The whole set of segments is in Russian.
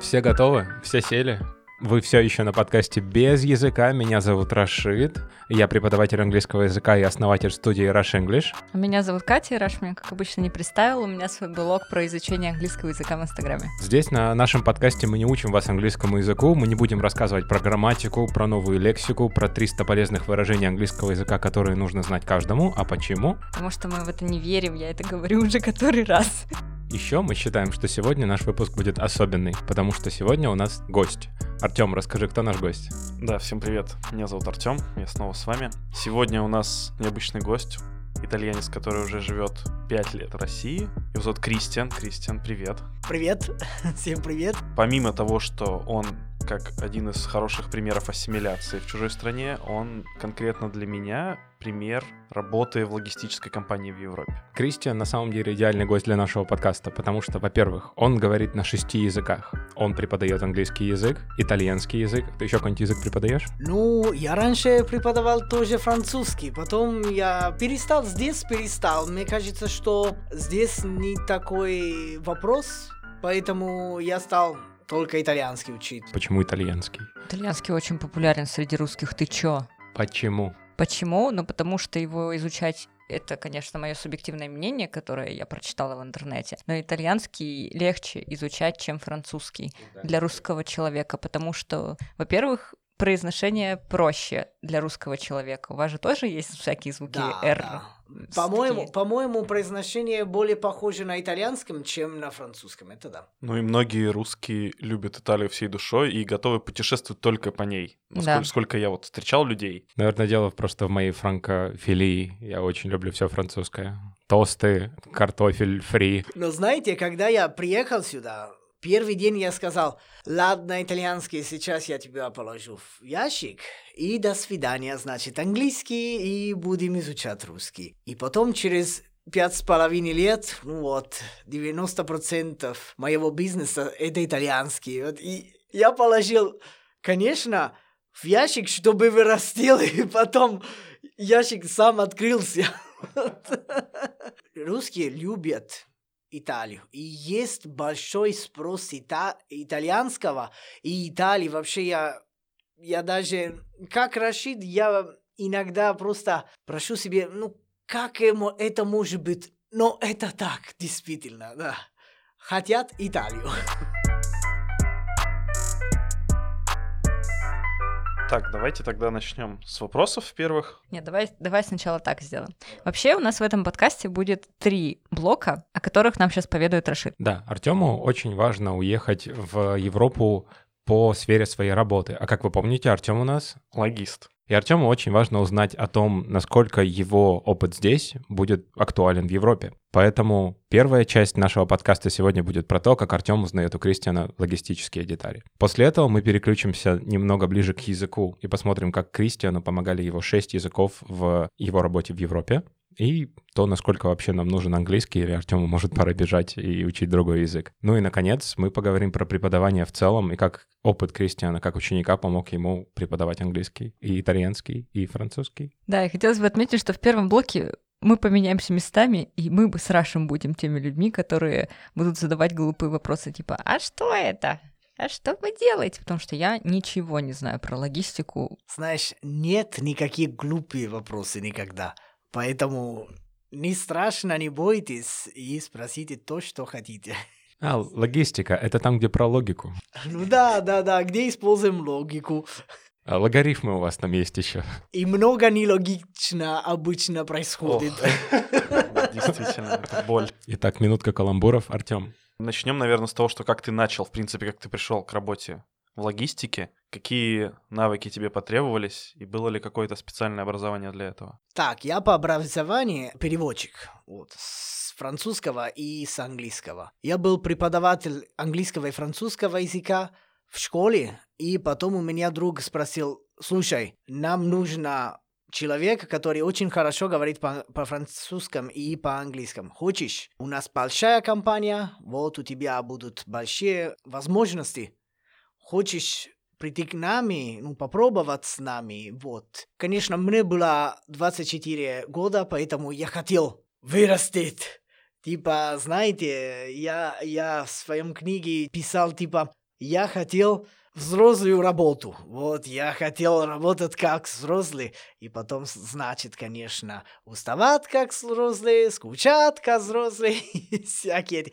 Все готовы? Все сели? Вы все еще на подкасте без языка. Меня зовут Рашид. Я преподаватель английского языка и основатель студии Rush English. А Меня зовут Катя, и Раш меня, как обычно, не представил. У меня свой блог про изучение английского языка в Инстаграме. Здесь на нашем подкасте мы не учим вас английскому языку, мы не будем рассказывать про грамматику, про новую лексику, про 300 полезных выражений английского языка, которые нужно знать каждому. А почему? Потому что мы в это не верим, я это говорю уже который раз. Еще мы считаем, что сегодня наш выпуск будет особенный, потому что сегодня у нас гость. Артем, расскажи, кто наш гость? Да, всем привет. Меня зовут Артем, я снова с вами. Сегодня у нас необычный гость, итальянец, который уже живет 5 лет в России. Его зовут Кристиан. Кристиан, привет. Привет, всем привет. Помимо того, что он как один из хороших примеров ассимиляции в чужой стране, он конкретно для меня пример работы в логистической компании в Европе. Кристиан на самом деле идеальный гость для нашего подкаста, потому что, во-первых, он говорит на шести языках. Он преподает английский язык, итальянский язык. Ты еще какой-нибудь язык преподаешь? Ну, я раньше преподавал тоже французский, потом я перестал, здесь перестал. Мне кажется, что здесь не такой вопрос, поэтому я стал только итальянский учить. Почему итальянский? Итальянский очень популярен среди русских. Ты чё? Почему? Почему? Ну, потому что его изучать это, конечно, мое субъективное мнение, которое я прочитала в интернете, но итальянский легче изучать, чем французский для русского человека, потому что, во-первых, произношение проще для русского человека. У вас же тоже есть всякие звуки Да, «р». да. По-моему, такие. по-моему, произношение более похоже на итальянском, чем на французском. Это да. Ну и многие русские любят Италию всей душой и готовы путешествовать только по ней. Насколько Да. сколько я вот встречал людей. Наверное, дело просто в моей франкофилии. Я очень люблю все французское. Тосты, картофель фри. Но знаете, когда я приехал сюда, первый день я сказал, ладно, итальянский, сейчас я тебя положу в ящик, и до свидания, значит, английский, и будем изучать русский. И потом через пять с половиной лет, ну вот, 90% моего бизнеса это итальянский. Вот, и я положил, конечно, в ящик, чтобы вырастил, и потом ящик сам открылся. Русские любят Италию. И есть большой спрос ита- итальянского и Италии. Вообще я, я даже, как Рашид, я иногда просто прошу себе, ну, как ему это может быть? Но это так, действительно, да. Хотят Италию. Так, давайте тогда начнем с вопросов первых. Нет, давай, давай сначала так сделаем. Вообще у нас в этом подкасте будет три блока, о которых нам сейчас поведает Рашид. Да, Артему очень важно уехать в Европу по сфере своей работы. А как вы помните, Артем у нас Логист. И Артему очень важно узнать о том, насколько его опыт здесь будет актуален в Европе. Поэтому первая часть нашего подкаста сегодня будет про то, как Артем узнает у Кристиана логистические детали. После этого мы переключимся немного ближе к языку и посмотрим, как Кристиану помогали его шесть языков в его работе в Европе. И то, насколько вообще нам нужен английский, или Артему может пора бежать и учить другой язык. Ну и, наконец, мы поговорим про преподавание в целом и как опыт Кристиана как ученика помог ему преподавать английский, и итальянский, и французский. Да, и хотелось бы отметить, что в первом блоке мы поменяемся местами, и мы бы с Рашем будем теми людьми, которые будут задавать глупые вопросы типа «А что это?» А что вы делаете? Потому что я ничего не знаю про логистику. Знаешь, нет никаких глупые вопросы никогда. Поэтому не страшно, не бойтесь и спросите то, что хотите. А, логистика — это там, где про логику. Ну да, да, да, где используем логику. А логарифмы у вас там есть еще. И много нелогично обычно происходит. Действительно, это боль. Итак, минутка каламбуров. Артем, Начнем, наверное, с того, что как ты начал, в принципе, как ты пришел к работе в логистике, какие навыки тебе потребовались, и было ли какое-то специальное образование для этого? Так, я по образованию переводчик. Вот, с французского и с английского. Я был преподаватель английского и французского языка в школе, и потом у меня друг спросил, слушай, нам нужно человек, который очень хорошо говорит по- по-французскому и по-английскому. Хочешь? У нас большая компания, вот у тебя будут большие возможности. Хочешь прийти к нами, ну, попробовать с нами, вот. Конечно, мне было 24 года, поэтому я хотел вырастить. Типа, знаете, я, я в своем книге писал, типа, я хотел взрослую работу. Вот, я хотел работать как взрослый, и потом, значит, конечно, уставать как взрослый, скучать как взрослый, всякие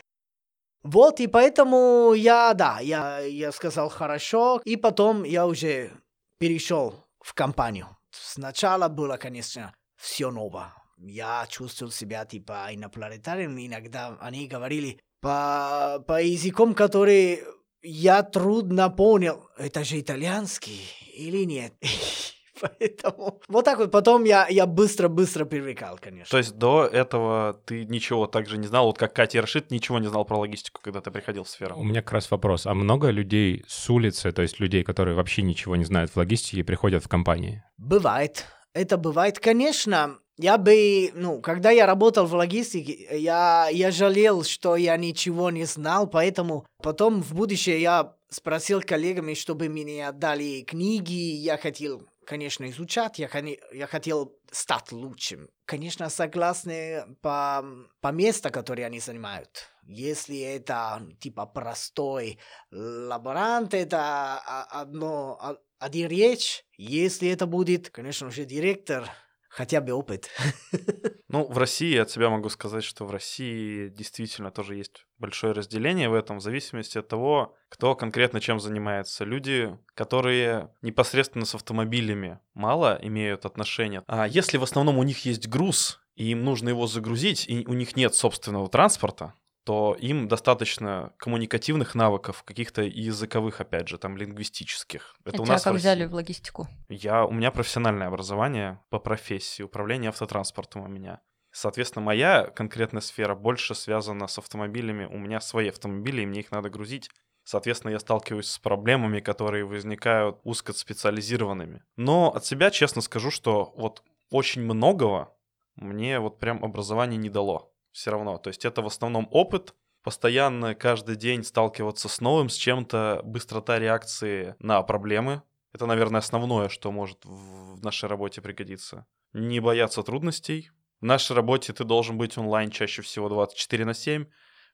вот, и поэтому я, да, я, я сказал хорошо, и потом я уже перешел в компанию. Сначала было, конечно, все ново. Я чувствовал себя типа инопланетарием. Иногда они говорили по, по языкам, который я трудно понял, это же итальянский или нет. Поэтому вот так вот. Потом я, я быстро-быстро привлекал, конечно. То есть до этого ты ничего также не знал, вот как Катя Рашид ничего не знал про логистику, когда ты приходил в сферу? У меня как раз вопрос. А много людей с улицы, то есть людей, которые вообще ничего не знают в логистике, приходят в компании? Бывает. Это бывает, конечно. Я бы, ну, когда я работал в логистике, я, я жалел, что я ничего не знал, поэтому потом в будущее я спросил коллегами, чтобы мне отдали книги, я хотел конечно, изучать, я, я хотел стать лучшим. Конечно, согласны по, по месту, которое они занимают. Если это типа простой лаборант, это одно, один речь. Если это будет, конечно же, директор, хотя бы опыт. Ну, в России от себя могу сказать, что в России действительно тоже есть большое разделение в этом, в зависимости от того, кто конкретно чем занимается. Люди, которые непосредственно с автомобилями мало имеют отношения. А если в основном у них есть груз, и им нужно его загрузить, и у них нет собственного транспорта, то им достаточно коммуникативных навыков, каких-то языковых, опять же, там, лингвистических. Это а у нас как взяли в логистику? Я, у меня профессиональное образование по профессии, управление автотранспортом у меня. Соответственно, моя конкретная сфера больше связана с автомобилями. У меня свои автомобили, и мне их надо грузить. Соответственно, я сталкиваюсь с проблемами, которые возникают узкоспециализированными. Но от себя честно скажу, что вот очень многого мне вот прям образование не дало все равно. То есть это в основном опыт, постоянно каждый день сталкиваться с новым, с чем-то, быстрота реакции на проблемы. Это, наверное, основное, что может в нашей работе пригодиться. Не бояться трудностей. В нашей работе ты должен быть онлайн чаще всего 24 на 7,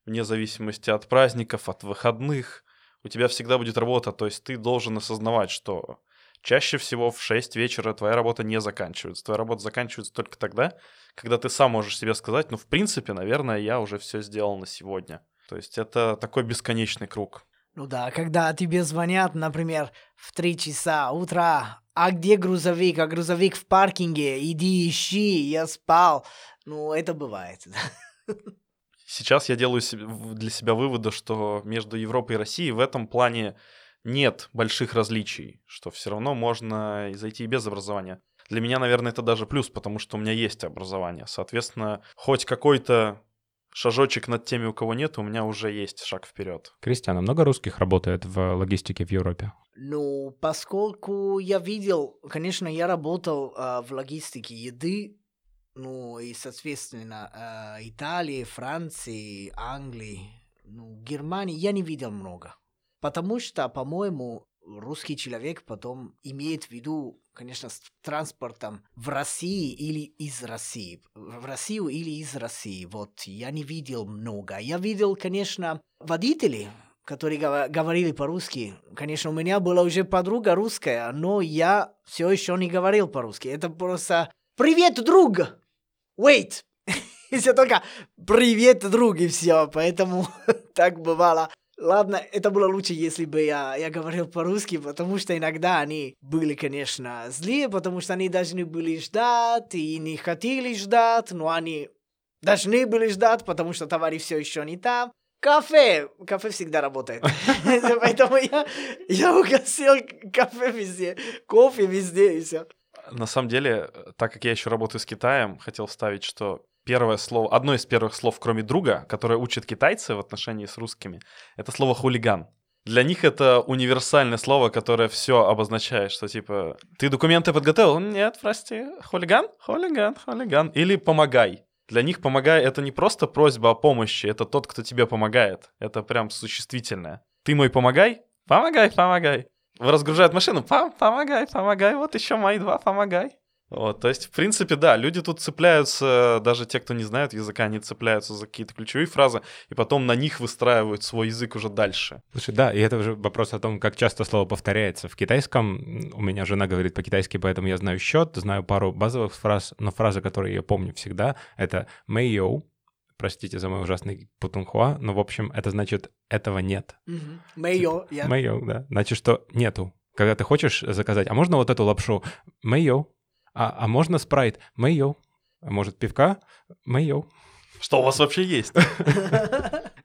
вне зависимости от праздников, от выходных. У тебя всегда будет работа, то есть ты должен осознавать, что чаще всего в 6 вечера твоя работа не заканчивается. Твоя работа заканчивается только тогда, когда ты сам можешь себе сказать, ну, в принципе, наверное, я уже все сделал на сегодня. То есть это такой бесконечный круг. Ну да, когда тебе звонят, например, в 3 часа утра, а где грузовик, а грузовик в паркинге, иди ищи, я спал. Ну, это бывает. Сейчас я делаю для себя выводы, что между Европой и Россией в этом плане нет больших различий, что все равно можно зайти и без образования. Для меня, наверное, это даже плюс, потому что у меня есть образование. Соответственно, хоть какой-то шажочек над теми, у кого нет, у меня уже есть шаг вперед. Кристиан, а много русских работает в логистике в Европе? Ну, поскольку я видел, конечно, я работал э, в логистике еды, ну и, соответственно, э, Италии, Франции, Англии, ну, Германии я не видел много. Потому что, по-моему, русский человек потом имеет в виду, конечно, с транспортом в России или из России. В Россию или из России. Вот, я не видел много. Я видел, конечно, водителей, которые говорили по-русски. Конечно, у меня была уже подруга русская, но я все еще не говорил по-русски. Это просто «Привет, друг!» «Wait!» И все только «Привет, друг!» и все. Поэтому так бывало. Ладно, это было лучше, если бы я, я говорил по-русски, потому что иногда они были, конечно, злые, потому что они должны были ждать и не хотели ждать, но они должны были ждать, потому что товары все еще не там. Кафе! Кафе всегда работает. Поэтому я, я угасил кафе везде, кофе везде и все. На самом деле, так как я еще работаю с Китаем, хотел вставить, что первое слово, одно из первых слов, кроме друга, которое учат китайцы в отношении с русскими, это слово хулиган. Для них это универсальное слово, которое все обозначает, что типа ты документы подготовил? Нет, прости, хулиган, хулиган, хулиган. Или помогай. Для них помогай это не просто просьба о помощи, это тот, кто тебе помогает. Это прям существительное. Ты мой помогай? Помогай, помогай. Разгружают машину? Пом помогай, помогай. Вот еще мои два, помогай. Вот, то есть, в принципе, да, люди тут цепляются, даже те, кто не знает языка, они цепляются за какие-то ключевые фразы, и потом на них выстраивают свой язык уже дальше. Слушай, да, и это уже вопрос о том, как часто слово повторяется. В китайском у меня жена говорит по-китайски, поэтому я знаю счет, знаю пару базовых фраз, но фраза, которую я помню всегда, это «мэйоу», простите за мой ужасный путунхуа, но, в общем, это значит «этого нет». 没有, я. 没有, да. Значит, что нету. Когда ты хочешь заказать, а можно вот эту лапшу? 没有. А, а можно спрайт? 没有. А может, пивка? 没有. Что у вас вообще есть?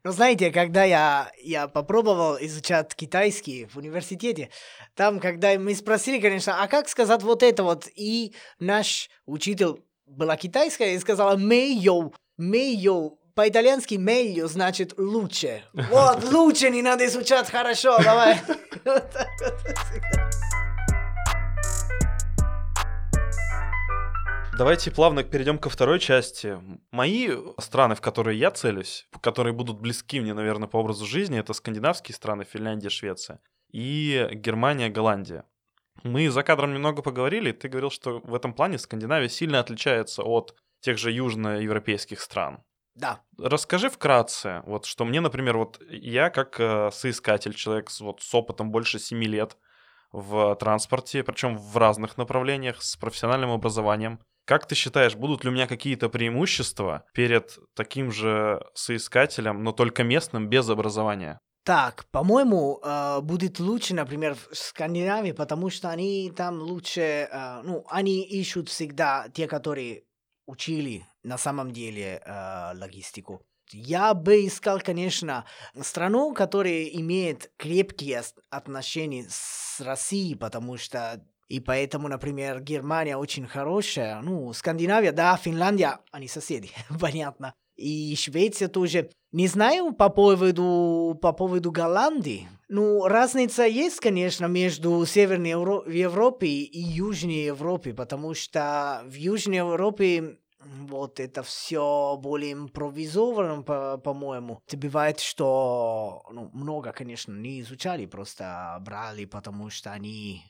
Ну, знаете, когда я, я попробовал изучать китайский в университете, там, когда мы спросили, конечно, а как сказать вот это вот, и наш учитель была китайская и сказала «没有», «没有», по-итальянски «meglio» значит «лучше». Вот, лучше не надо изучать хорошо, давай. Вот так вот всегда. Давайте плавно перейдем ко второй части. Мои страны, в которые я целюсь, которые будут близки мне, наверное, по образу жизни, это скандинавские страны, Финляндия, Швеция, и Германия, Голландия. Мы за кадром немного поговорили, ты говорил, что в этом плане Скандинавия сильно отличается от тех же южноевропейских стран. Да, Расскажи вкратце, вот что мне, например, вот я как э, соискатель, человек с, вот, с опытом больше 7 лет в транспорте, причем в разных направлениях, с профессиональным образованием. Как ты считаешь, будут ли у меня какие-то преимущества перед таким же соискателем, но только местным, без образования? Так, по-моему, э, будет лучше, например, в Скандинавии, потому что они там лучше, э, ну, они ищут всегда те, которые учили на самом деле э, логистику. Я бы искал, конечно, страну, которая имеет крепкие отношения с Россией, потому что и поэтому, например, Германия очень хорошая. Ну, Скандинавия, да, Финляндия, они соседи, понятно. И Швеция тоже. Не знаю по поводу, по поводу Голландии. Ну, разница есть, конечно, между Северной Евро- Европой и Южной Европой, потому что в Южной Европе вот это все более импровизовано, по- по-моему. Это бывает, что ну, много, конечно, не изучали, просто брали, потому что они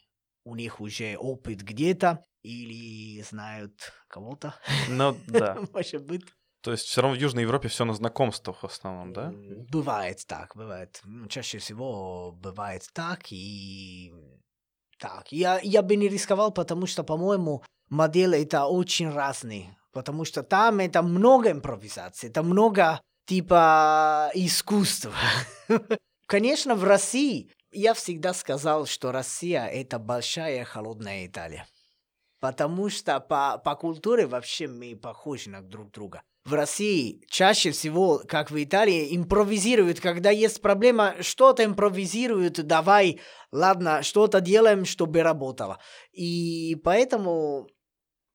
у них уже опыт где-то или знают кого-то, Ну да. может быть. То есть все равно в Южной Европе все на знакомствах в основном, да? Бывает так, бывает. Чаще всего бывает так и так. Я, я бы не рисковал, потому что, по-моему, модели это очень разные. Потому что там это много импровизации, это много типа искусства. Конечно, в России я всегда сказал, что Россия это большая холодная Италия. Потому что по, по культуре вообще мы похожи на друг друга. В России чаще всего, как в Италии, импровизируют, когда есть проблема, что-то импровизируют, давай, ладно, что-то делаем, чтобы работало. И поэтому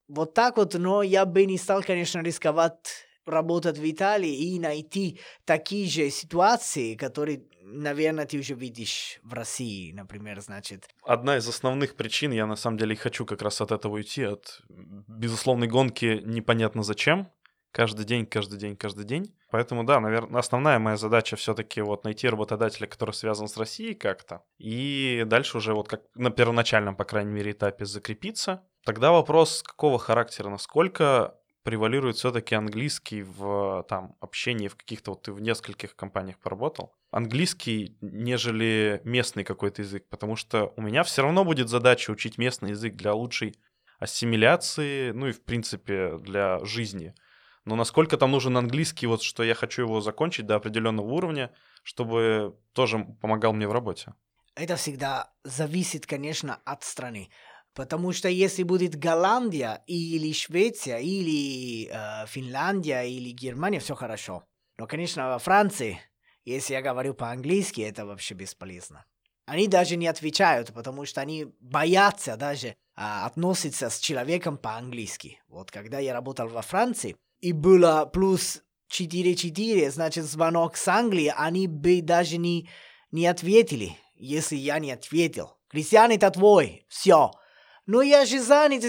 вот так вот, но я бы не стал, конечно, рисковать работать в Италии и найти такие же ситуации, которые, наверное, ты уже видишь в России, например, значит. Одна из основных причин, я на самом деле хочу как раз от этого уйти, от безусловной гонки непонятно зачем. Каждый день, каждый день, каждый день. Поэтому, да, наверное, основная моя задача все-таки вот найти работодателя, который связан с Россией как-то. И дальше уже вот как на первоначальном, по крайней мере, этапе закрепиться. Тогда вопрос какого характера, насколько превалирует все-таки английский в там общении в каких-то вот ты в нескольких компаниях поработал. Английский нежели местный какой-то язык потому что у меня все равно будет задача учить местный язык для лучшей ассимиляции ну и в принципе для жизни. Но насколько там нужен английский вот что я хочу его закончить до определенного уровня чтобы тоже помогал мне в работе. Это всегда зависит, конечно, от страны. Потому что если будет Голландия или Швеция или э, Финляндия или Германия, все хорошо. Но, конечно, во Франции, если я говорю по-английски, это вообще бесполезно. Они даже не отвечают, потому что они боятся даже а, относиться с человеком по-английски. Вот когда я работал во Франции, и было плюс 4-4, значит, звонок с Англии, они бы даже не, не ответили, если я не ответил. Кристиан, это твой, все. Но я же занят,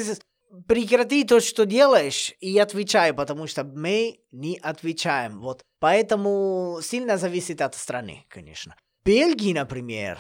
прекрати то, что делаешь, и отвечай, потому что мы не отвечаем. Вот. Поэтому сильно зависит от страны, конечно. Бельгии, например,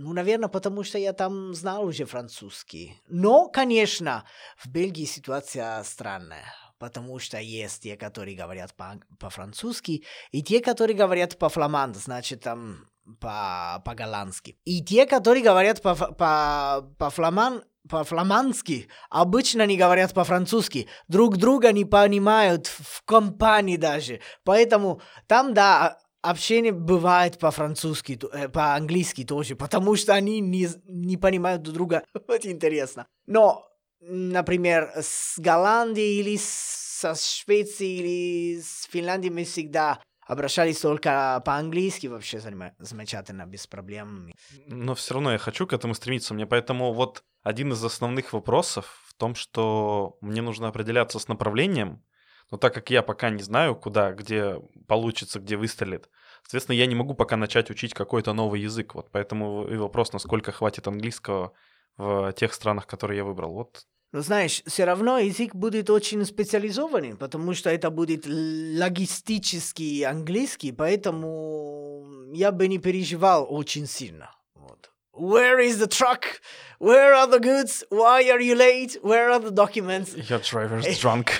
Ну, наверное, потому что я там знал уже французский. Но, конечно, в Бельгии ситуация странная. Потому что есть те, которые говорят по- по-французски, и те, которые говорят по-фламанд, значит, там по- по-голландски. И те, которые говорят по- по- по-фламан, по-фламандски, обычно не говорят по-французски. Друг друга не понимают в компании даже. Поэтому там, да, общение бывает по-французски, э, по-английски тоже, потому что они не, не понимают друг друга. Очень интересно. Но, например, с Голландией или со Швецией или с Финляндией мы всегда обращались только по-английски, вообще замечательно, без проблем. Но все равно я хочу к этому стремиться. Мне поэтому вот один из основных вопросов в том, что мне нужно определяться с направлением, но так как я пока не знаю, куда, где получится, где выстрелит, соответственно, я не могу пока начать учить какой-то новый язык. Вот поэтому и вопрос, насколько хватит английского в тех странах, которые я выбрал. Вот Но знаешь, все равно язык будет очень специализованный, потому что это будет логистический английский, поэтому я бы не переживал очень сильно. Вот. Where is the truck? Where are the goods? Why are you late? Where are the documents? your driver's drunk.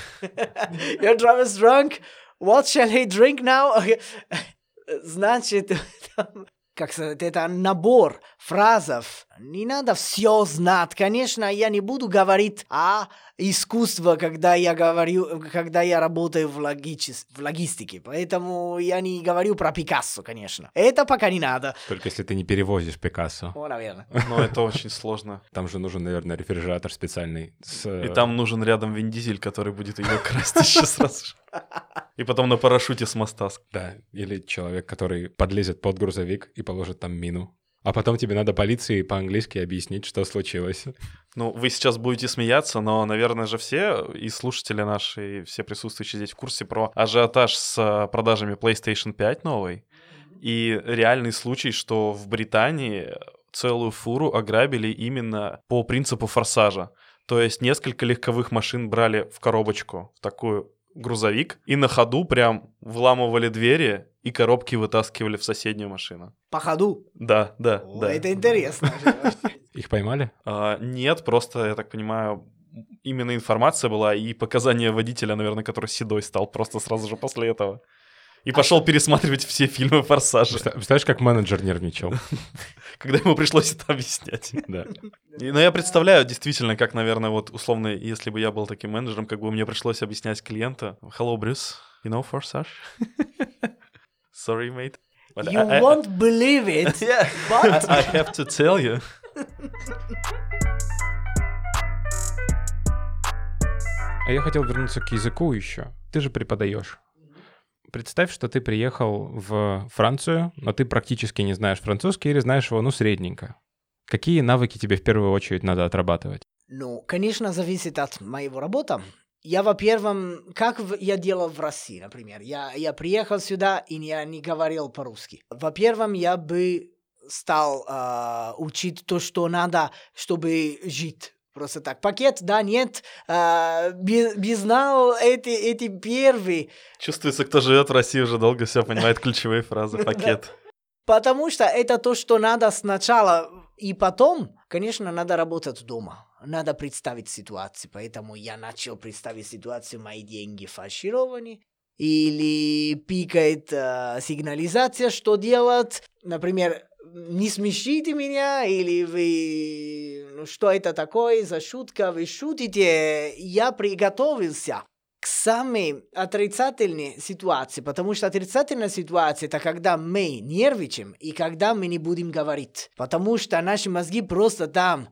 Your driver's drunk. What shall he drink now? Значит, там, как сказать, это набор фразов. Не надо все знать. Конечно, я не буду говорить о искусстве, когда я говорю, когда я работаю в, логичес- в логистике. Поэтому я не говорю про Пикассо, конечно. Это пока не надо. Только если ты не перевозишь Пикассо. О, наверное. Но это очень сложно. Там же нужен, наверное, рефрижератор специальный. с, э, И там нужен рядом Вин Дизель, который будет ее красть еще сразу же. И потом на парашюте с моста. Да, или человек, который подлезет под грузовик и положит там мину. А потом тебе надо полиции по-английски объяснить, что случилось. Ну, вы сейчас будете смеяться, но, наверное же, все и слушатели наши, и все присутствующие здесь в курсе про ажиотаж с э, продажами PlayStation 5 новой. И реальный случай, что в Британии целую фуру ограбили именно по принципу форсажа. То есть несколько легковых машин брали в коробочку, в такую грузовик, и на ходу прям вламывали двери и коробки вытаскивали в соседнюю машину. По ходу. Да, да, О, да. Это интересно. Их поймали? А, нет, просто, я так понимаю, именно информация была и показания водителя, наверное, который седой стал просто сразу же после этого. И пошел пересматривать все фильмы «Форсажа», Представ- Представляешь, как менеджер нервничал? когда ему пришлось это объяснять. Да. И, ну, я представляю действительно, как, наверное, вот условно, если бы я был таким менеджером, как бы мне пришлось объяснять клиенту. Hello, Bruce, you know Forsage? Sorry, mate. But You I- I- won't believe it, Yeah, but... I have to tell you. А я хотел вернуться к языку еще. Ты же преподаешь. Представь, что ты приехал в Францию, но ты практически не знаешь французский или знаешь его, ну, средненько. Какие навыки тебе в первую очередь надо отрабатывать? Ну, конечно, зависит от моего работы. Я, во-первых, как я делал в России, например. Я, я приехал сюда, и я не говорил по-русски. Во-первых, я бы стал а, учить то, что надо, чтобы жить. Просто так. Пакет, да, нет. А, без, без знал эти, эти первые. Чувствуется, кто живет в России уже долго, все понимает ключевые фразы, пакет. Потому что это то, что надо сначала. И потом, конечно, надо работать дома. Надо представить ситуацию. Поэтому я начал представить ситуацию, мои деньги фальшированы. Или пикает э, сигнализация, что делать. Например, не смешите меня, или вы... Ну, что это такое за шутка? Вы шутите? Я приготовился к самой отрицательной ситуации, потому что отрицательная ситуация это когда мы нервничаем и когда мы не будем говорить, потому что наши мозги просто там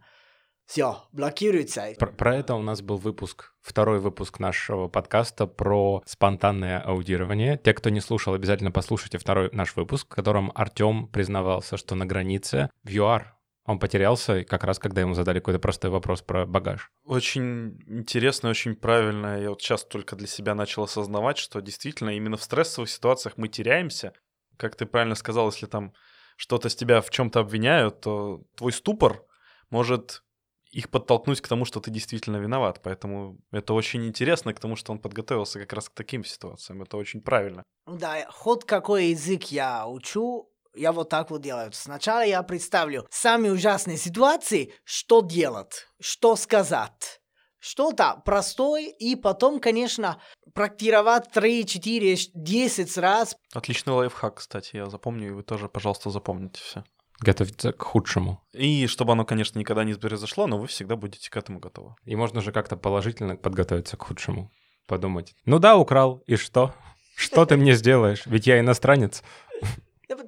все блокируются. Про, про это у нас был выпуск, второй выпуск нашего подкаста про спонтанное аудирование. Те, кто не слушал, обязательно послушайте второй наш выпуск, в котором Артем признавался, что на границе в ЮАР он потерялся как раз, когда ему задали какой-то простой вопрос про багаж. Очень интересно, очень правильно. Я вот сейчас только для себя начал осознавать, что действительно именно в стрессовых ситуациях мы теряемся. Как ты правильно сказал, если там что-то с тебя в чем-то обвиняют, то твой ступор может их подтолкнуть к тому, что ты действительно виноват. Поэтому это очень интересно, к тому, что он подготовился как раз к таким ситуациям. Это очень правильно. Да, хоть какой язык я учу, Я вот так вот делаю. Сначала я представлю самые ужасные ситуации, что делать, что сказать. Что-то простое, и потом, конечно, практиковать 3, 4, 10 раз. Отличный лайфхак, кстати, я запомню, и вы тоже, пожалуйста, запомните все. Готовиться к худшему. И чтобы оно, конечно, никогда не произошло, но вы всегда будете к этому готовы. И можно же как-то положительно подготовиться к худшему. Подумать. Ну да, украл, и что? Что ты мне сделаешь? Ведь я иностранец.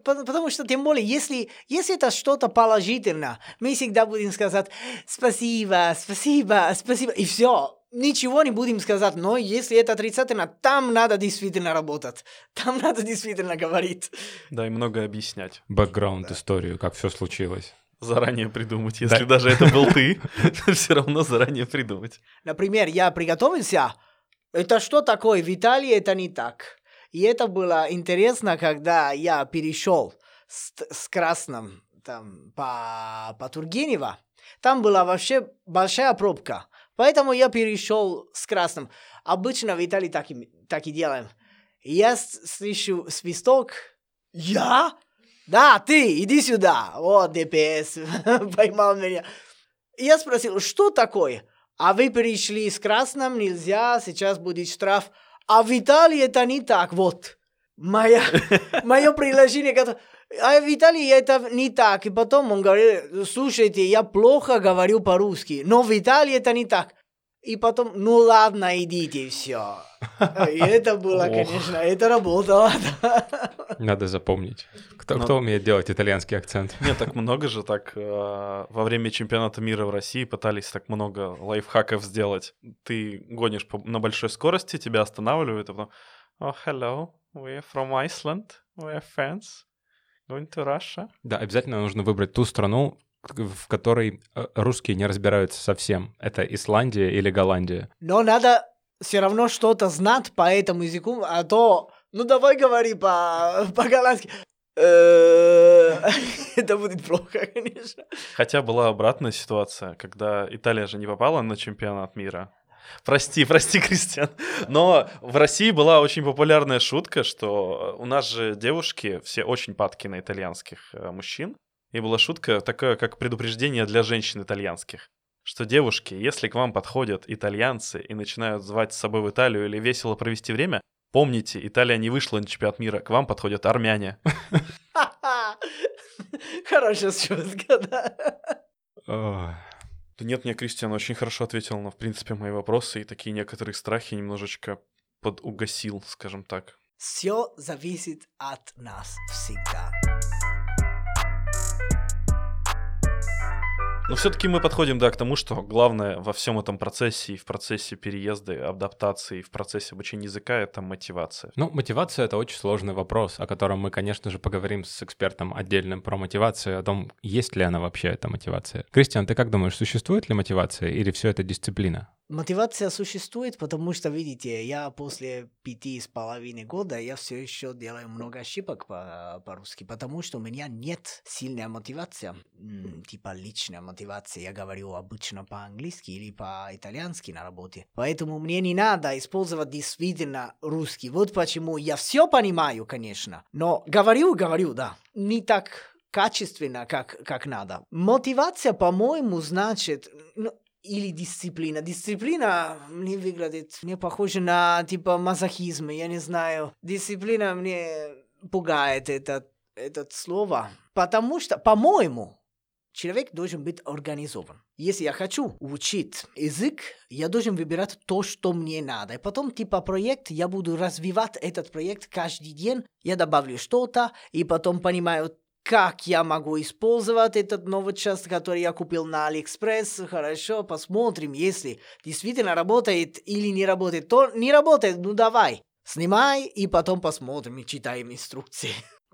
Потому что, тем более, если, если это что-то положительное, мы всегда будем сказать спасибо, спасибо, спасибо, и все. Ничего не будем сказать, но если это отрицательно, там надо действительно работать, там надо действительно говорить. Да, и много объяснять. Бэкграунд, историю, как все случилось. Заранее придумать. Если да. даже это был ты, все равно заранее придумать. Например, я приготовился. Это что такое? В Италии это не так. И это было интересно, когда я перешел с, с красным там, по, по Тургенева. Там была вообще большая пробка. Поэтому я перешел с красным. Обычно в Италии так и, так и делаем. Я слышу свисток. Я? Да, ты, иди сюда. Вот ДПС поймал меня. Я спросил, что такое? А вы перешли с красным, нельзя, сейчас будет штраф. А в Италии это не так, вот. Моя, мое приложение, которое... А в Италии это не так. И потом он говорит, слушайте, я плохо говорю по-русски, но в Италии это не так. И потом, ну ладно, идите, все. И это было, конечно, это работало. Надо запомнить. Кто, Но... кто умеет делать итальянский акцент? Нет, так много же так. Э, во время чемпионата мира в России пытались так много лайфхаков сделать. Ты гонишь по, на большой скорости, тебя останавливают, а потом «Oh, hello, we're from Iceland, we're friends, going to Russia». Да, обязательно нужно выбрать ту страну, в которой э, русские не разбираются совсем. Это Исландия или Голландия. Но надо все равно что-то знать по этому языку, а то, ну давай говори по, по-голландски. Э, это будет плохо, конечно. Хотя была обратная ситуация, когда Италия же не попала на чемпионат мира. Прости, прости, Кристиан. Но в России была очень популярная шутка, что у нас же девушки все очень падки на итальянских э, мужчин. И была шутка такая, как предупреждение для женщин итальянских. Что девушки, если к вам подходят итальянцы и начинают звать с собой в Италию или весело провести время, помните, Италия не вышла на чемпионат мира, к вам подходят армяне. Хорошая шутка, да. Да нет, мне Кристиан очень хорошо ответил на, в принципе, мои вопросы и такие некоторые страхи немножечко подугасил, скажем так. Все зависит от нас всегда. Но все-таки мы подходим, да, к тому, что главное во всем этом процессе и в процессе переезда, адаптации, и в процессе обучения языка — это мотивация. Ну, мотивация — это очень сложный вопрос, о котором мы, конечно же, поговорим с экспертом отдельным про мотивацию, о том, есть ли она вообще, эта мотивация. Кристиан, ты как думаешь, существует ли мотивация или все это дисциплина? Мотивация существует, потому что, видите, я после пяти с половиной года, я все еще делаю много ошибок по- по-русски, потому что у меня нет сильной мотивации, типа личная мотивация. Я говорю обычно по-английски или по-итальянски на работе. Поэтому мне не надо использовать действительно русский. Вот почему я все понимаю, конечно, но говорю, говорю, да, не так качественно, как, как надо. Мотивация, по-моему, значит, ну, или дисциплина. Дисциплина мне выглядит, мне похоже на типа мазохизм, я не знаю. Дисциплина мне пугает это, это слово, потому что, по-моему, человек должен быть организован. Если я хочу учить язык, я должен выбирать то, что мне надо. И потом, типа проект, я буду развивать этот проект каждый день. Я добавлю что-то, и потом понимаю, как я могу использовать этот новый час, который я купил на Алиэкспресс. Хорошо, посмотрим, если действительно работает или не работает. То не работает, ну давай, снимай и потом посмотрим и читаем инструкции.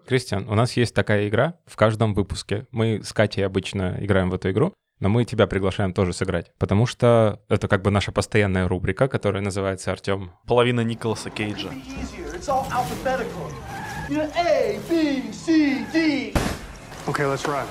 Кристиан, у нас есть такая игра в каждом выпуске. Мы с Катей обычно играем в эту игру, но мы тебя приглашаем тоже сыграть, потому что это как бы наша постоянная рубрика, которая называется Артем. Половина Николаса Кейджа. A, B, C, D. Okay, let's run.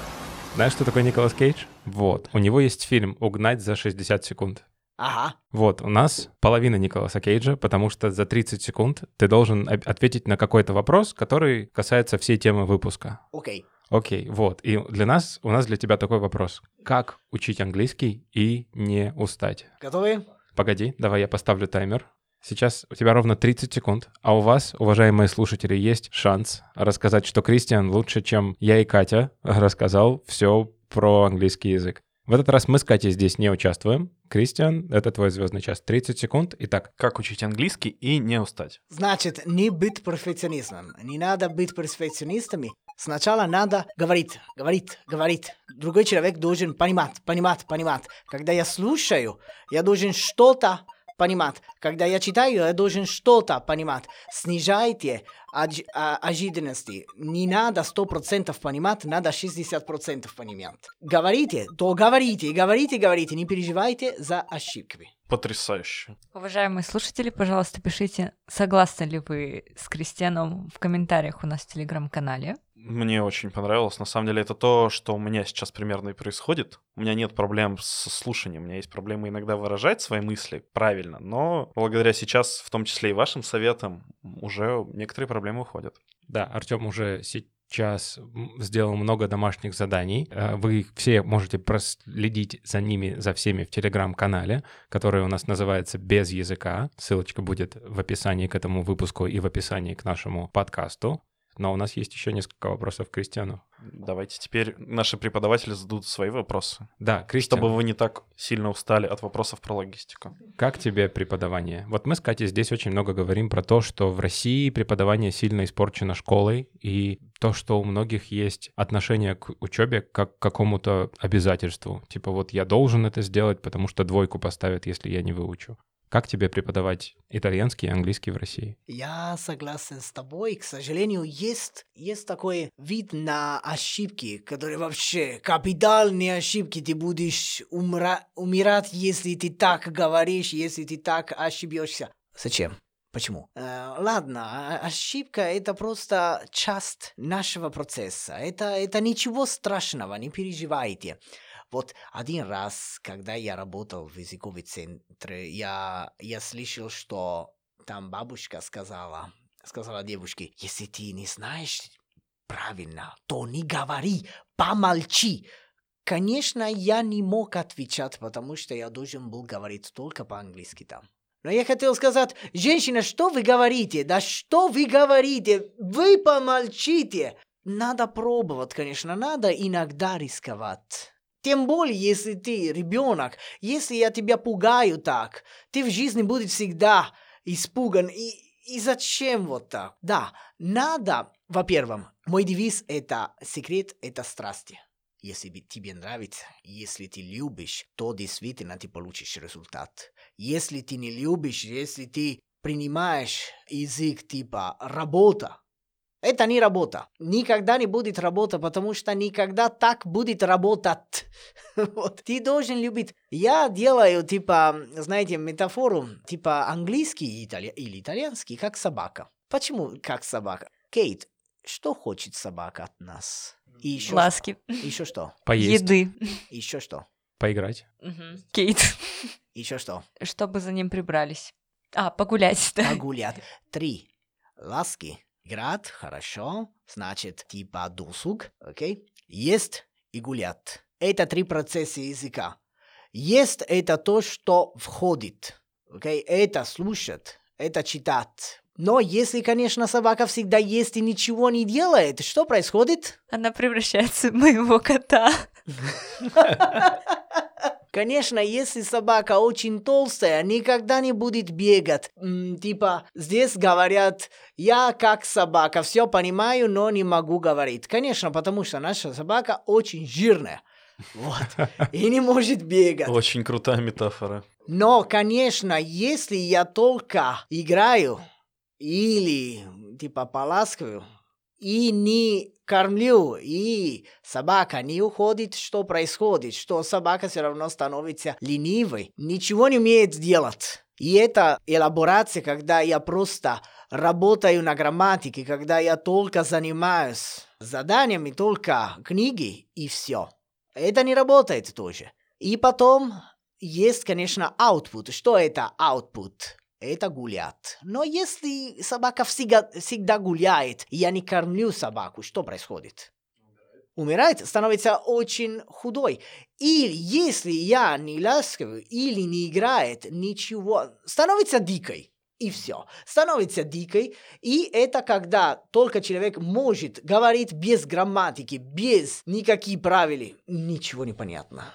Знаешь, что такое Николас Кейдж? Вот. У него есть фильм «Угнать за 60 секунд». Ага. Вот, у нас половина Николаса Кейджа, потому что за 30 секунд ты должен ответить на какой-то вопрос, который касается всей темы выпуска. Окей. Окей, вот. И для нас, у нас для тебя такой вопрос. Как учить английский и не устать? Готовы? Погоди, давай я поставлю таймер. Сейчас у тебя ровно 30 секунд, а у вас, уважаемые слушатели, есть шанс рассказать, что Кристиан лучше, чем я и Катя, рассказал все про английский язык. В этот раз мы с Катей здесь не участвуем. Кристиан, это твой звездный час. 30 секунд. Итак, Как учить английский и не устать? Значит, не быть перфекционистом. Не надо быть перфекционистами. Сначала надо говорить, говорить, говорить. Другой человек должен понимать, понимать, понимать. Когда я слушаю, я должен что-то понимать. Когда я читаю, я должен что-то понимать. Снижайте одж- а- ожиданности. Не надо 100% понимать, надо 60% понимать. Говорите, то говорите, говорите, говорите. Не переживайте за ошибки. Потрясающе. Уважаемые слушатели, пожалуйста, пишите, согласны ли вы с Кристианом в комментариях у нас в телеграм-канале. Мне очень понравилось. На самом деле это то, что у меня сейчас примерно и происходит. У меня нет проблем с слушанием. У меня есть проблемы иногда выражать свои мысли правильно, но благодаря сейчас, в том числе и вашим советам, уже некоторые проблемы уходят. да, Артем уже сейчас сделал много домашних заданий. Э, Вы все можете проследить за ними, за всеми в телеграм-канале, который у нас называется «Без языка». Ссылочка будет в описании к этому выпуску и в описании к нашему подкасту. Но у нас есть еще несколько вопросов к Кристиану. Давайте теперь наши преподаватели зададут свои вопросы, Да, Кристиан, чтобы вы не так сильно устали от вопросов про логистику. как тебе преподавание? Вот мы с Катей здесь очень много говорим про то, что в России преподавание сильно испорчено школой, и то, что у многих есть отношение к учебе как к какому-то обязательству. Типа вот я должен это сделать, потому что двойку поставят, если я не выучу. Как тебе преподавать итальянский и английский в России? Я согласен с тобой. К сожалению, есть, есть такой вид на ошибки, которые вообще капитальные ошибки. Ты будешь умра- умирать, если ты так говоришь, если ты так ошибешься. Зачем? Почему? Э, ладно, а- ошибка это просто часть нашего процесса. Это, это ничего страшного, не переживайте. Вот один раз, когда я работал в языковом центре, я, я слышал, что там бабушка сказала, сказала девушке, если ты не знаешь правильно, то не говори, помолчи. Конечно, я не мог отвечать, потому что я должен был говорить только по-английски там. Но я хотел сказать, женщина, что вы говорите? Да что вы говорите? Вы помолчите. Надо пробовать, конечно, надо иногда рисковать. Тем более, если ты ребенок, если я тебя пугаю так, ты в жизни будешь всегда испуган. И, и зачем вот так? Да, надо, во-первых, мой девиз это секрет, это страсти. Если тебе нравится, если ты любишь, то действительно ты получишь результат. Если ты не любишь, если ты принимаешь язык типа работа, это не работа. Никогда не будет работа, потому что никогда так будет работать. Вот. Ты должен любить. Я делаю, типа, знаете, метафору, типа английский итали- или итальянский, как собака. Почему как собака? Кейт, что хочет собака от нас? И еще, Ласки, еще что? Поесть, еды. Еще что? поиграть. Мгм. Кейт, Еще что? чтобы за ним прибрались. А, погулять, да. Погулять. Три. Ласки. Играть, хорошо. Значит, типа досуг, окей? Есть и гулять. Это три процесса языка. Есть это то, что входит. Окей? Это слушать, это читать. Но если, конечно, собака всегда есть и ничего не делает, что происходит? Она превращается в моего кота. Конечно, если собака очень толстая, никогда не будет бегать. М, типа, здесь говорят, я как собака, все понимаю, но не могу говорить. Конечно, потому что наша собака очень жирная. Вот. И не может бегать. Очень крутая метафора. Но, конечно, если я только играю или типа поласкаю и не кормлю, и собака не уходит, что происходит? Что собака все равно становится ленивой, ничего не умеет делать. И это элаборация, когда я просто работаю на грамматике, когда я только занимаюсь заданиями, только книги и все. Это не работает тоже. И потом есть, конечно, output. Что это output? Это гулять. Но если собака всегда, всегда гуляет, я не кормлю собаку, что происходит? Умирает, становится очень худой. Или если я не ласковый, или не играет, ничего, становится дикой и все. Становится дикой, и это когда только человек может говорить без грамматики, без никаких правил, ничего не понятно.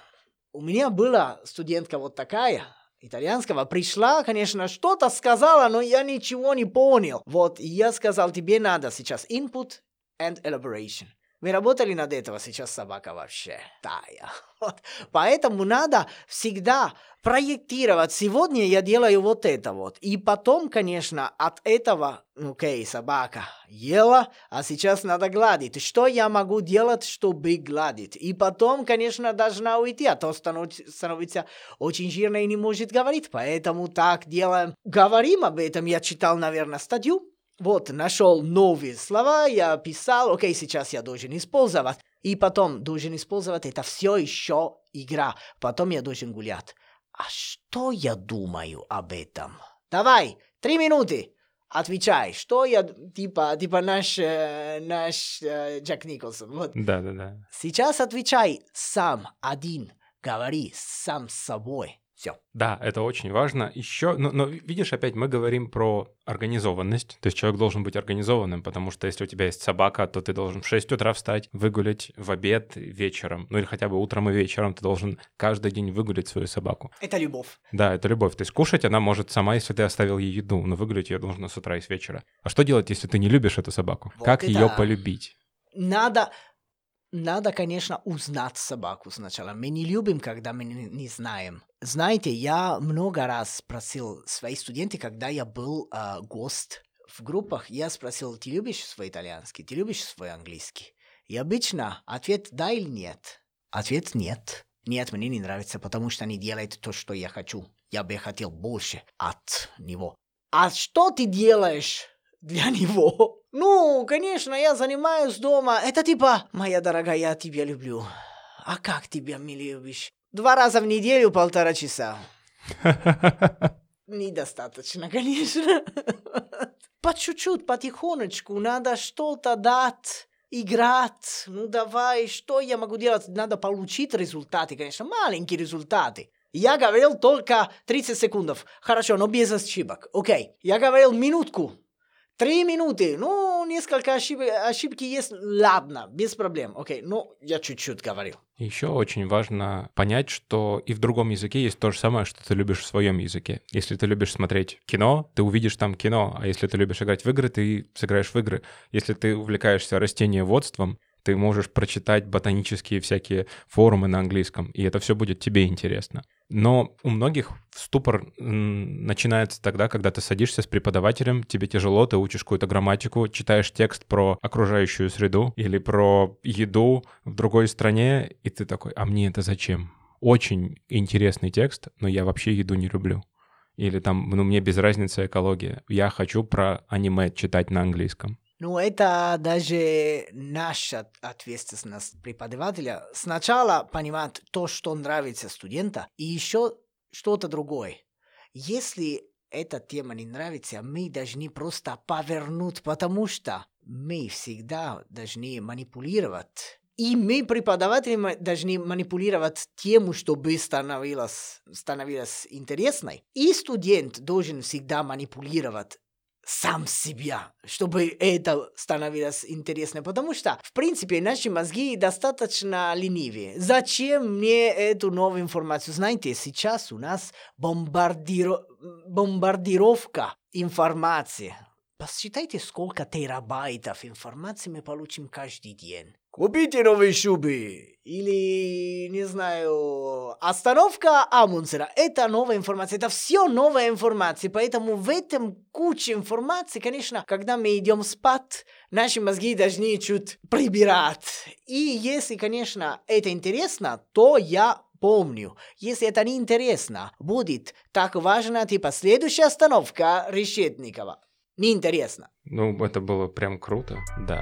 У меня была студентка вот такая, итальянского, пришла, конечно, что-то сказала, но я ничего не понял. Вот, я сказал, тебе надо сейчас input and elaboration. Мы работали над этого сейчас собака вообще тая. Вот. Поэтому надо всегда проектировать. Сегодня я делаю вот это вот. И потом, конечно, от этого, ну, окей, собака ела, а сейчас надо гладить. Что я могу делать, чтобы гладить? И потом, конечно, должна уйти, а то становится очень жирно и не может говорить. Поэтому так делаем. Говорим об этом. Я читал, наверное, статью вот, нашел новые слова, я писал, окей, сейчас я должен использовать. И потом должен использовать это все еще игра. Потом я должен гулять. А что я думаю об этом? Давай, три минуты. Отвечай, что я, типа, типа наш, э, наш э, Джек Николсон. Вот. Да, да, да. Сейчас отвечай сам, один. Говори сам с собой. Все. Да, это очень важно. Еще, но, но видишь, опять мы говорим про организованность. То есть человек должен быть организованным, потому что если у тебя есть собака, то ты должен в 6 утра встать, выгулять в обед вечером. Ну или хотя бы утром и вечером ты должен каждый день выгулять свою собаку. Это любовь. Да, это любовь. То есть кушать она может сама, если ты оставил ей еду, но выгулять ее должно с утра и с вечера. А что делать, если ты не любишь эту собаку? Вот как ее полюбить? Надо надо, конечно, узнать собаку сначала. Мы не любим, когда мы не знаем. Знаете, я много раз спросил свои студенты, когда я был э, гость в группах, я спросил, ты любишь свой итальянский, ты любишь свой английский? И обычно ответ да или нет. Ответ нет. Нет, мне не нравится, потому что не делает то, что я хочу. Я бы хотел больше от него. А что ты делаешь для него? Ну, конечно, я занимаюсь дома. Это типа, моя дорогая, я тебя люблю. А как тебя не любишь? Два раза в неделю полтора часа. Недостаточно, конечно. По чуть-чуть, потихонечку, надо что-то дать играть, ну давай, что я могу делать? Надо получить результаты, конечно, маленькие результаты. Я говорил только 30 секунд. Хорошо, но без ошибок. Окей. Я говорил минутку. Три минуты. Ну, несколько ошиб... ошибки есть. Ладно, без проблем. Окей, ну, я чуть-чуть говорил. Еще очень важно понять, что и в другом языке есть то же самое, что ты любишь в своем языке. Если ты любишь смотреть кино, ты увидишь там кино. А если ты любишь играть в игры, ты сыграешь в игры. Если ты увлекаешься растениеводством, ты можешь прочитать ботанические всякие форумы на английском, и это все будет тебе интересно. Но у многих ступор начинается тогда, когда ты садишься с преподавателем, тебе тяжело, ты учишь какую-то грамматику, читаешь текст про окружающую среду или про еду в другой стране, и ты такой, а мне это зачем? Очень интересный текст, но я вообще еду не люблю. Или там, ну, мне без разницы экология. Я хочу про аниме читать на английском. Ну, это даже наша ответственность преподавателя. Сначала понимать то, что нравится студента, и еще что-то другое. Если эта тема не нравится, мы должны просто повернуть, потому что мы всегда должны манипулировать. И мы, преподаватели, должны манипулировать тему, чтобы становилось, становилось интересной. И студент должен всегда манипулировать сам себя, чтобы это становилось интересно. Потому что, в принципе, наши мозги достаточно ленивые. Зачем мне эту новую информацию? Знаете, сейчас у нас бомбардиро... бомбардировка информации. Посчитайте, сколько терабайтов информации мы получим каждый день. Купите новые шубы. Или, не знаю, остановка Амундсена. Это новая информация. Это все новая информация. Поэтому в этом куча информации, конечно, когда мы идем спать, наши мозги должны чуть прибирать. И если, конечно, это интересно, то я помню. Если это не интересно, будет так важно, типа следующая остановка Решетникова. Неинтересно. Ну, это было прям круто, да.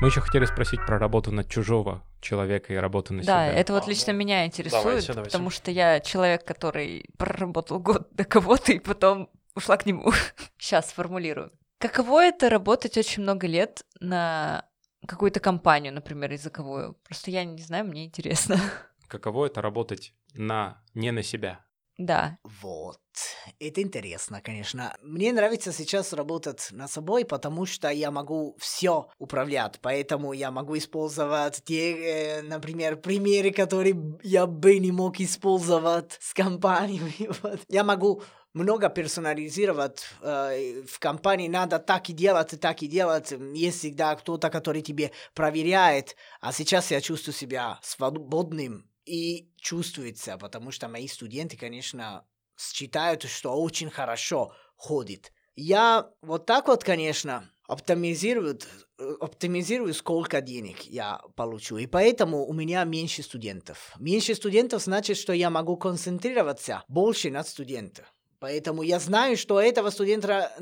Мы еще хотели спросить про работу над чужого человека и работу на Да, себя. это вот А, лично ну, меня интересует, давайте, давайте. потому что я человек, который проработал год до кого-то и потом ушла к нему. Сейчас сформулирую. Каково это работать очень много лет на какую-то компанию, например, языковую? Просто я не знаю, мне интересно. Каково это работать на не на себя? Да, Вот. Это интересно, конечно. Мне нравится сейчас работать над собой, потому что я могу все управлять. Поэтому я могу использовать те, э, например, примеры, которые я бы не мог использовать с компаниями. Вот. Я могу много персонализировать э, в компании надо так и делать так и делать есть всегда кто-то который тебе проверяет а сейчас я чувствую себя свободным и чувствуется потому что мои студенты конечно считают что очень хорошо ходит. Я вот так вот конечно оптимизирую оптимизирую сколько денег я получу. И поэтому у меня меньше студентов. Меньше студентов значит что я могу концентрироваться больше на студентах Поэтому я знаю, что этого студента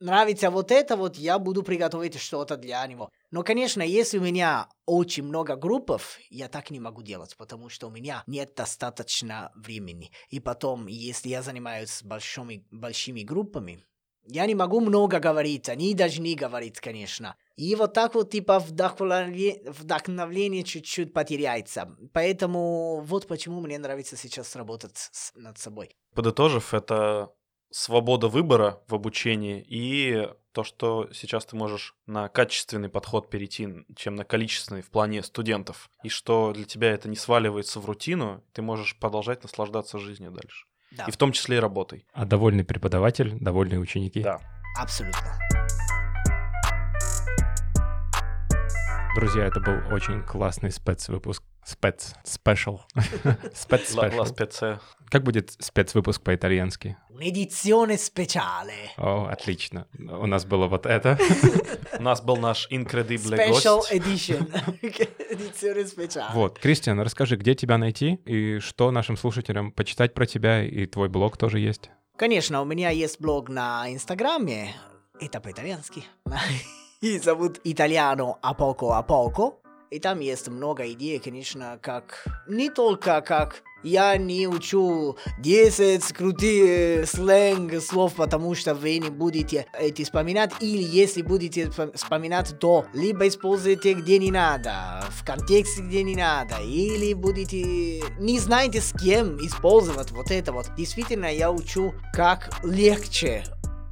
нравится вот это, вот я буду приготовить что-то для него. Но, конечно, если у меня очень много группов, я так не могу делать, потому что у меня нет достаточно времени. И потом, если я занимаюсь большими, большими группами, я не могу много говорить, они должны говорить, конечно. И вот так вот, типа, вдохновление, вдохновление чуть-чуть потеряется. Поэтому вот почему мне нравится сейчас работать с- над собой. Подытожив, это свобода выбора в обучении и то, что сейчас ты можешь на качественный подход перейти, чем на количественный в плане студентов. И что для тебя это не сваливается в рутину, ты можешь продолжать наслаждаться жизнью дальше. Да, И в том числе и работой. А довольный преподаватель, довольные ученики. Да. абсолютно. Друзья, это был очень классный спецвыпуск. Спец. Спешл. Спец. Как будет спецвыпуск по-итальянски? Un'edizione speciale. О, отлично. У нас было вот это. У нас был наш incredible Special гость. edition. Edizione speciale. Вот, Кристиан, расскажи, где тебя найти и что нашим слушателям почитать про тебя, и твой блог тоже есть. Конечно, у меня есть блог на Инстаграме. Это по-итальянски. И зовут Итальяно а поко а поко. И там есть много идей, конечно, как... Не только как я не учу 10 крутых э, сленг слов, потому что вы не будете эти вспоминать, или если будете вспом- вспоминать, то либо используйте где не надо, в контексте где не надо, или будете... Не знаете с кем использовать вот это вот. Действительно, я учу, как легче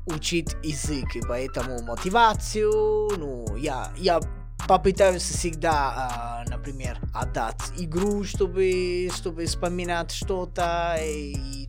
учить язык, и поэтому мотивацию, ну, я, я попытаюсь всегда, а, например, отдать игру, чтобы, чтобы вспоминать что-то, и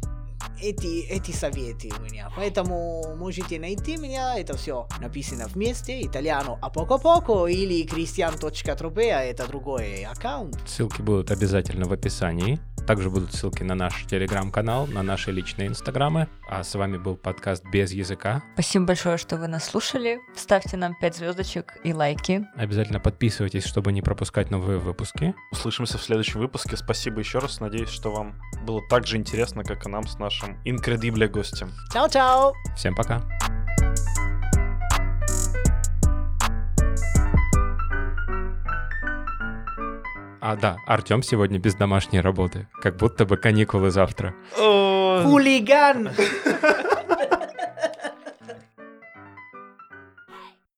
эти, эти советы у меня. Поэтому можете найти меня, это все написано вместе, итальяно а поко-поко, или christian.tropea, это другой аккаунт. Ссылки будут обязательно в описании. Также будут ссылки на наш телеграм-канал, на наши личные инстаграмы. А с вами был подкаст «Без языка». спасибо большое, что вы нас слушали. Ставьте нам 5 звездочек и лайки. Обязательно подписывайтесь, чтобы не пропускать новые выпуски. Услышимся в следующем выпуске. Спасибо еще раз. Надеюсь, что вам было так же интересно, как и нам с нашим incredible гостем. Чао-чао! Всем пока! А, да, Артем сегодня без домашней работы. Как будто бы каникулы завтра. Хулиган!